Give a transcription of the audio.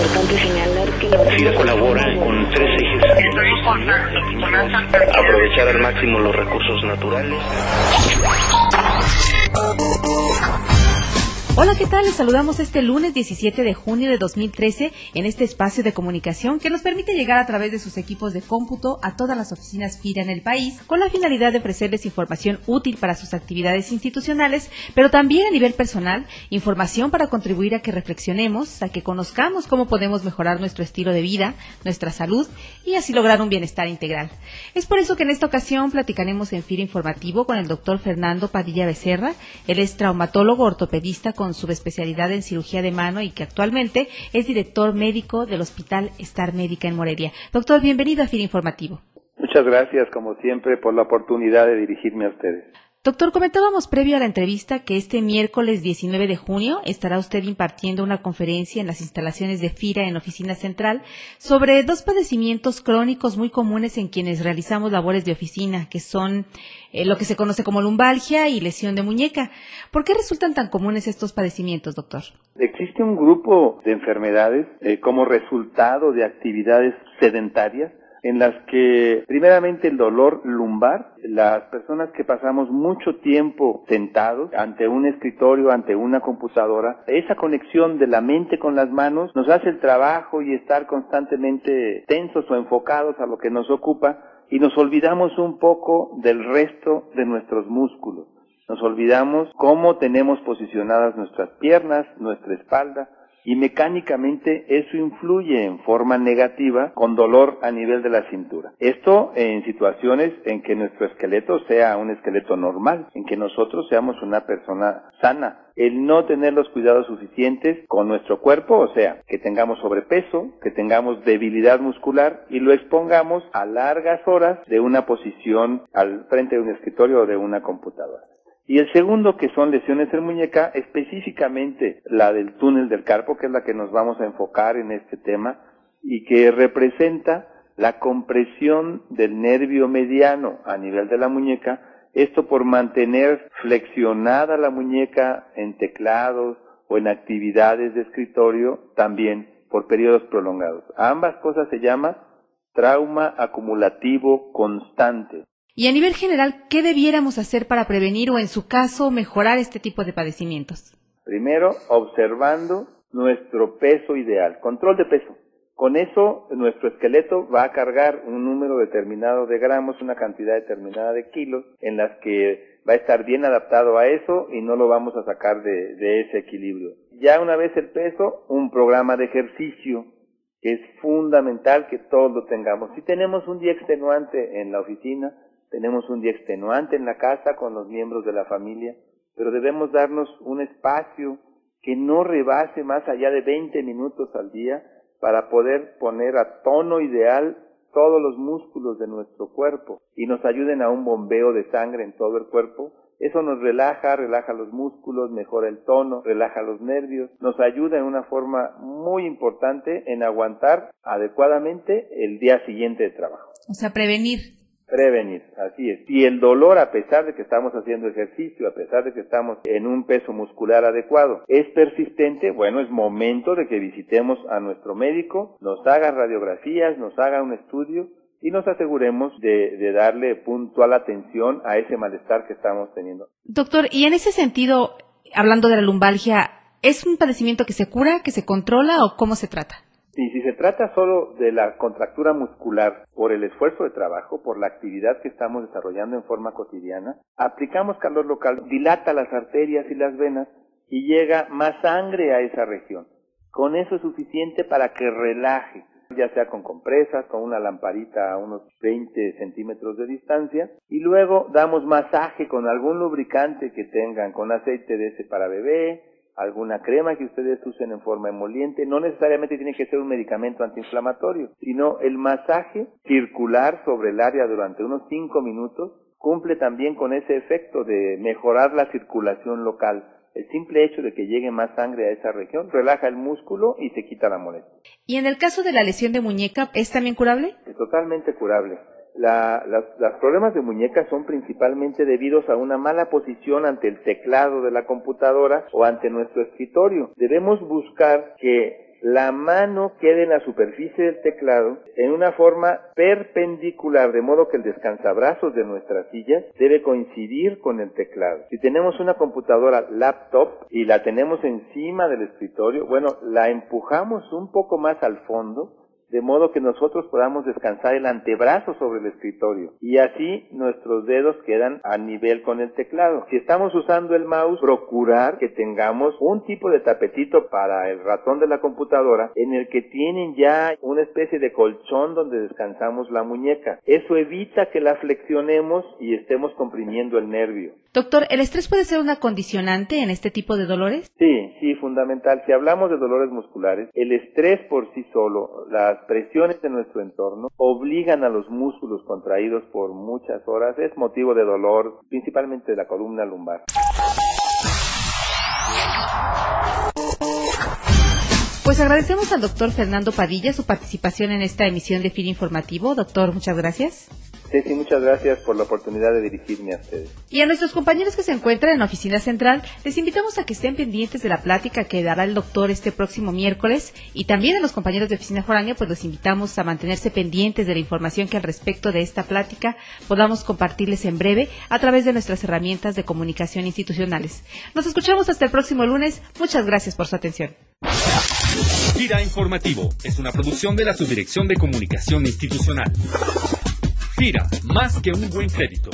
importante señalar que la FIRA colabora con tres ejes. Aprovechar al máximo los recursos naturales. Hola, ¿qué tal? Les saludamos este lunes 17 de junio de 2013 en este espacio de comunicación que nos permite llegar a través de sus equipos de cómputo a todas las oficinas FIRA en el país con la finalidad de ofrecerles información útil para sus actividades institucionales, pero también a nivel personal, información para contribuir a que reflexionemos, a que conozcamos cómo podemos mejorar nuestro estilo de vida, nuestra salud y así lograr un bienestar integral. Es por eso que en esta ocasión platicaremos en FIRA Informativo con el doctor Fernando Padilla Becerra. Él es traumatólogo ortopedista con subespecialidad en cirugía de mano y que actualmente es director médico del Hospital Star Médica en Morelia. Doctor, bienvenido a FIR Informativo. Muchas gracias, como siempre, por la oportunidad de dirigirme a ustedes. Doctor, comentábamos previo a la entrevista que este miércoles 19 de junio estará usted impartiendo una conferencia en las instalaciones de FIRA en Oficina Central sobre dos padecimientos crónicos muy comunes en quienes realizamos labores de oficina, que son eh, lo que se conoce como lumbalgia y lesión de muñeca. ¿Por qué resultan tan comunes estos padecimientos, doctor? Existe un grupo de enfermedades eh, como resultado de actividades sedentarias en las que primeramente el dolor lumbar, las personas que pasamos mucho tiempo sentados ante un escritorio, ante una computadora, esa conexión de la mente con las manos nos hace el trabajo y estar constantemente tensos o enfocados a lo que nos ocupa y nos olvidamos un poco del resto de nuestros músculos. Nos olvidamos cómo tenemos posicionadas nuestras piernas, nuestra espalda, y mecánicamente eso influye en forma negativa con dolor a nivel de la cintura. Esto en situaciones en que nuestro esqueleto sea un esqueleto normal, en que nosotros seamos una persona sana. El no tener los cuidados suficientes con nuestro cuerpo, o sea, que tengamos sobrepeso, que tengamos debilidad muscular y lo expongamos a largas horas de una posición al frente de un escritorio o de una computadora. Y el segundo, que son lesiones en muñeca, específicamente la del túnel del carpo, que es la que nos vamos a enfocar en este tema, y que representa la compresión del nervio mediano a nivel de la muñeca, esto por mantener flexionada la muñeca en teclados o en actividades de escritorio, también por periodos prolongados. Ambas cosas se llama trauma acumulativo constante. Y a nivel general, ¿qué debiéramos hacer para prevenir o, en su caso, mejorar este tipo de padecimientos? Primero, observando nuestro peso ideal, control de peso. Con eso, nuestro esqueleto va a cargar un número determinado de gramos, una cantidad determinada de kilos, en las que va a estar bien adaptado a eso y no lo vamos a sacar de, ese equilibrio. Ya una vez el peso, un programa de ejercicio, que es fundamental que todos lo tengamos. Si tenemos un día extenuante en la oficina, tenemos un día extenuante en la casa con los miembros de la familia, pero debemos darnos un espacio que no rebase más allá de 20 minutos al día para poder poner a tono ideal todos los músculos de nuestro cuerpo y nos ayuden a un bombeo de sangre en todo el cuerpo. Eso nos relaja, relaja los músculos, mejora el tono, relaja los nervios, nos ayuda en una forma muy importante en aguantar adecuadamente el día siguiente de trabajo. O sea, prevenir. Prevenir, así es. Y el dolor, a pesar de que estamos haciendo ejercicio, a pesar de que estamos en un peso muscular adecuado, es persistente, bueno, es momento de que visitemos a nuestro médico, nos haga radiografías, nos haga un estudio y nos aseguremos de, de darle puntual atención a ese malestar que estamos teniendo. Doctor, y en ese sentido, hablando de la lumbalgia, ¿es un padecimiento que se cura, que se controla o cómo se trata? Y si se trata solo de la contractura muscular por el esfuerzo de trabajo, por la actividad que estamos desarrollando en forma cotidiana, aplicamos calor local, dilata las arterias y las venas y llega más sangre a esa región. Con eso es suficiente para que relaje, ya sea con compresas, con una lamparita a unos 20 centímetros de distancia, y luego damos masaje con algún lubricante que tengan, con aceite de ese para bebé, alguna crema que ustedes usen en forma emoliente. No necesariamente tiene que ser un medicamento antiinflamatorio, sino el masaje circular sobre el área durante unos 5 minutos cumple también con ese efecto de mejorar la circulación local. El simple hecho de que llegue más sangre a esa región relaja el músculo y se quita la molestia. ¿Y en el caso de la lesión de muñeca, es también curable? Es totalmente curable. La, los problemas de muñeca son principalmente debidos a una mala posición ante el teclado de la computadora o ante nuestro escritorio. Debemos buscar que la mano quede en la superficie del teclado en una forma perpendicular, de modo que el descansabrazos de nuestra silla debe coincidir con el teclado. Si tenemos una computadora laptop y la tenemos encima del escritorio, bueno, la empujamos un poco más al fondo de modo que nosotros podamos descansar el antebrazo sobre el escritorio y así nuestros dedos quedan a nivel con el teclado. Si estamos usando el mouse, procurar que tengamos un tipo de tapetito para el ratón de la computadora en el que tienen ya una especie de colchón donde descansamos la muñeca. Eso evita que la flexionemos y estemos comprimiendo el nervio. Doctor, ¿el estrés puede ser una condicionante en este tipo de dolores? Sí, sí, fundamental. Si hablamos de dolores musculares, el estrés por sí solo, presiones de nuestro entorno, obligan a los músculos contraídos por muchas horas. Es motivo de dolor, principalmente de la columna lumbar. Pues agradecemos al doctor Fernando Padilla su participación en esta emisión de FIR Informativo. Doctor, muchas gracias. Ceci, muchas gracias por la oportunidad de dirigirme a ustedes. Y a nuestros compañeros que se encuentran en la oficina central, les invitamos a que estén pendientes de la plática que dará el doctor este próximo miércoles. Y también a los compañeros de oficina foránea, pues los invitamos a mantenerse pendientes de la información que al respecto de esta plática podamos compartirles en breve a través de nuestras herramientas de comunicación institucionales. Nos escuchamos hasta el próximo lunes. Muchas gracias por su atención. Gira Informativo es una producción de la Subdirección de Comunicación Institucional. Gira, más que un buen crédito.